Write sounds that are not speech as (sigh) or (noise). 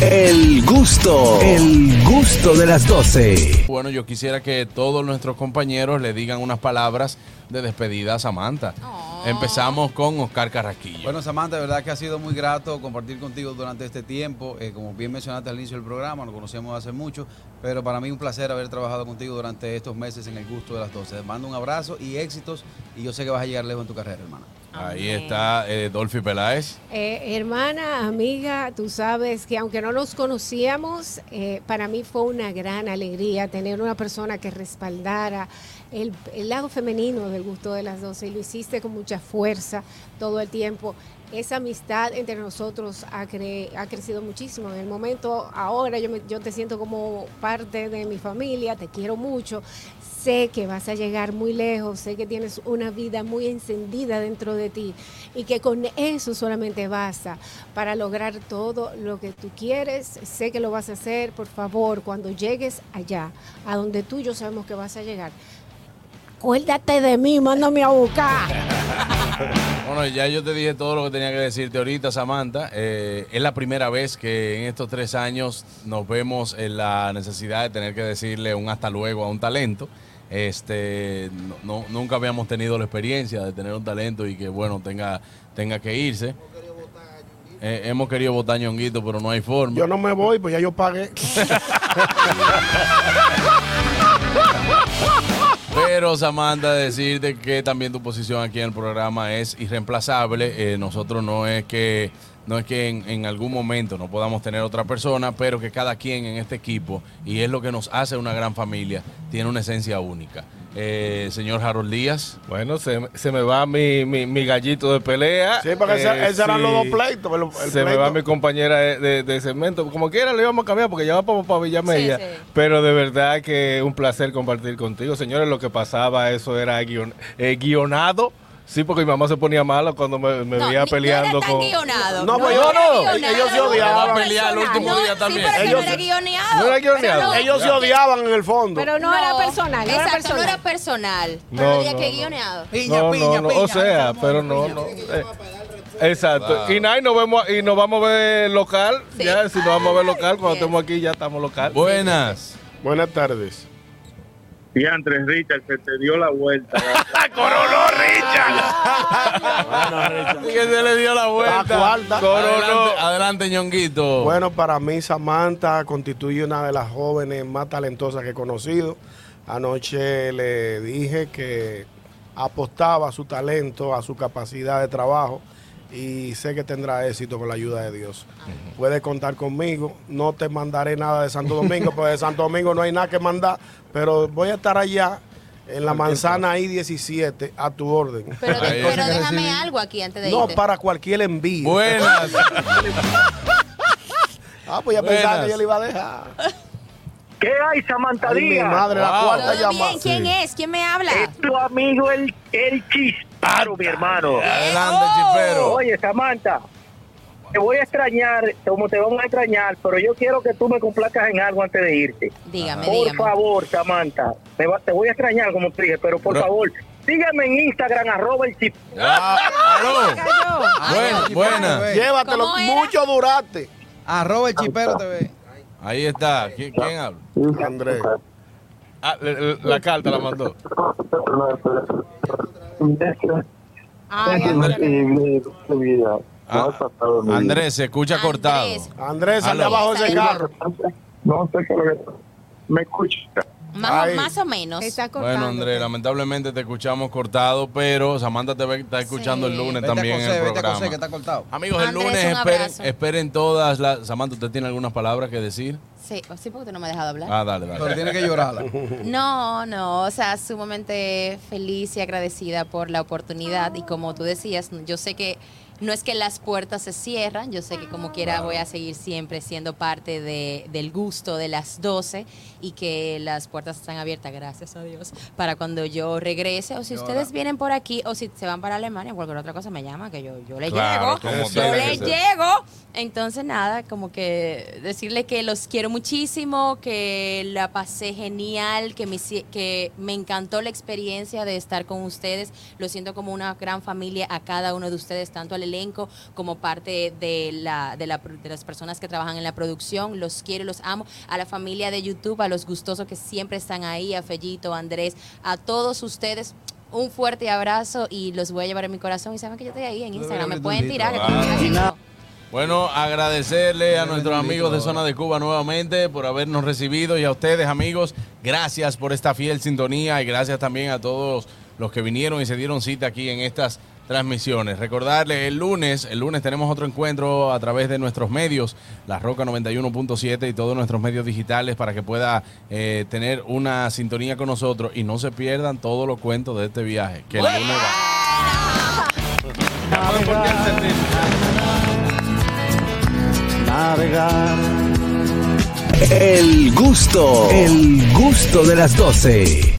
El gusto, el gusto de las 12. Bueno, yo quisiera que todos nuestros compañeros le digan unas palabras de despedida a Samantha. Empezamos con Oscar Carraquillo. Bueno, Samantha, de verdad que ha sido muy grato compartir contigo durante este tiempo. Eh, como bien mencionaste al inicio del programa, nos conocemos hace mucho, pero para mí un placer haber trabajado contigo durante estos meses en el gusto de las 12. Te mando un abrazo y éxitos y yo sé que vas a llegar lejos en tu carrera, hermana. Ahí está eh, Dolphy Peláez. Eh, hermana, amiga, tú sabes que aunque no nos conocíamos, eh, para mí fue una gran alegría tener una persona que respaldara el, el lado femenino del gusto de las 12 y lo hiciste con mucha fuerza todo el tiempo. Esa amistad entre nosotros ha, cre- ha crecido muchísimo. En el momento, ahora yo, yo te siento como parte de mi familia, te quiero mucho. Sé que vas a llegar muy lejos, sé que tienes una vida muy encendida dentro de ti y que con eso solamente basta para lograr todo lo que tú quieres. Sé que lo vas a hacer, por favor, cuando llegues allá, a donde tú y yo sabemos que vas a llegar. Acuérdate de mí, mándame a buscar. (laughs) Bueno, ya yo te dije todo lo que tenía que decirte ahorita, Samantha. Eh, es la primera vez que en estos tres años nos vemos en la necesidad de tener que decirle un hasta luego a un talento. Este, no, nunca habíamos tenido la experiencia de tener un talento y que, bueno, tenga, tenga que irse. Eh, hemos querido votar Ñonguito, pero no hay forma. Yo no me voy, pues ya yo pagué. (laughs) (laughs) Pero Samantha, decirte que también tu posición aquí en el programa es irreemplazable. Eh, nosotros no es que no es que en, en algún momento no podamos tener otra persona, pero que cada quien en este equipo, y es lo que nos hace una gran familia, tiene una esencia única. Eh, señor Harold Díaz. Bueno, se, se me va mi, mi, mi gallito de pelea. Sí, porque ese- Eh, esos eran los dos pleitos. el- el se me va mi compañera de, de- de segmento. Como quiera, le íbamos a cambiar porque ya va para, para Villamella. Sí, sí. Pero de verdad que un placer compartir contigo. Señores, lo que pasaba, eso era guion- eh, guionado. Sí, porque mi mamá se ponía mala cuando me, me No, veía ni- peleando no con. guionado. No, pues yo no. Ellos se odiaban. Pelear el último No, día sí, también. pero que Ellos no era se- guioneado. No era guioneado. Ellos se odiaban en el fondo. Pero no, era personal, no era Exacto, personal. no era personal. No, Pero que no. guioneado. no, no, no, o sea, pero no, no. eh, exacto. Y nada, y nos vemos y nos vamos a ver local. Sí. Ya, si nos vamos a ver local, cuando Bien. estemos aquí ya estamos local. Buenas. Buenas tardes. Y Andrés Richard se te dio la vuelta. (laughs) ¡Coronó Richard! Que se le dio la vuelta. La. Adelante, adelante, Ñonguito. Bueno, para mí Samantha constituye una de las jóvenes más talentosas que he conocido. Anoche le dije que apostaba a su talento, a su capacidad de trabajo y sé que tendrá éxito con la ayuda de Dios. Puedes contar conmigo. No te mandaré nada de Santo Domingo, porque de Santo Domingo no hay nada que mandar, pero voy a estar allá en la manzana I-17 a tu orden. Pero, de- Ahí. pero déjame algo aquí antes de No irte. para cualquier envío. Buenas. (laughs) Ah, pues ya pensaba que yo le iba a dejar. (laughs) ¿Qué hay, Samantha Ay, mi Díaz? madre, la cuarta ¿Todo llamada. ¿Quién es? ¿Quién me habla? Es tu amigo el, el chisparo, mi hermano. Adelante, chipero. Oye, Samantha, te voy a extrañar, como te vamos a extrañar, pero yo quiero que tú me complazcas en algo antes de irte. Dígame, Por dígame. favor, Samantha, me va- te voy a extrañar, como te dije, pero por Bro. favor, síganme en Instagram, arroba el chip. Ah, aló. Bueno, buenas. Llévatelo, mucho duraste. Arroba el chipero TV. Ahí está. ¿Quién, quién habla? Andrés. Ah, la carta la mandó. Ay. Ah, Andrés, se escucha cortado. Andrés. Aló. abajo de ese carro. No sé qué lo que... ¿Me escucha? Más, o, más o menos. Está cortando. Bueno, Andrés, lamentablemente te escuchamos cortado, pero Samantha te estar escuchando el lunes Vete también en coser, el vete a coser, que programa. está cortado. Amigos, el lunes un esperen, todas las... Samantha, ¿usted tiene algunas palabras que decir? Sí, sí, porque tú no me has dejado hablar. Ah, dale, Pero dale. tiene que llorarla. (laughs) No, no, o sea, sumamente feliz y agradecida por la oportunidad y como tú decías, yo sé que no es que las puertas se cierran, yo sé que como quiera voy a seguir siempre siendo parte de, del gusto de las 12 y que las puertas están abiertas, gracias a Dios, para cuando yo regrese. O si ustedes vienen por aquí o si se van para Alemania o cualquier otra cosa me llama que yo, yo le Claro, llego, yo le llego. Entonces nada, como que decirle que los quiero muchísimo, que la pasé genial, que me, que me encantó la experiencia de estar con ustedes. Lo siento como una gran familia a cada uno de ustedes, tanto al elenco, como parte de, la, de, la, de las personas que trabajan en la producción. Los quiero, los amo. A la familia de YouTube, a los gustosos que siempre están ahí, a Fellito, a Andrés, a todos ustedes. Un fuerte abrazo y los voy a llevar en mi corazón. Y saben que yo estoy ahí en Instagram. Me pueden tirar. que hacer- Bueno, agradecerle a nuestros amigos de Zona de Cuba nuevamente por habernos recibido y a ustedes amigos, gracias por esta fiel sintonía y gracias también a todos los que vinieron y se dieron cita aquí en estas transmisiones. Recordarles, el lunes, el lunes tenemos otro encuentro a través de nuestros medios, La Roca 91.7 y todos nuestros medios digitales para que pueda eh, tener una sintonía con nosotros y no se pierdan todos los cuentos de este viaje. Que el lunes va. Navegar. El gusto, el gusto de las 12.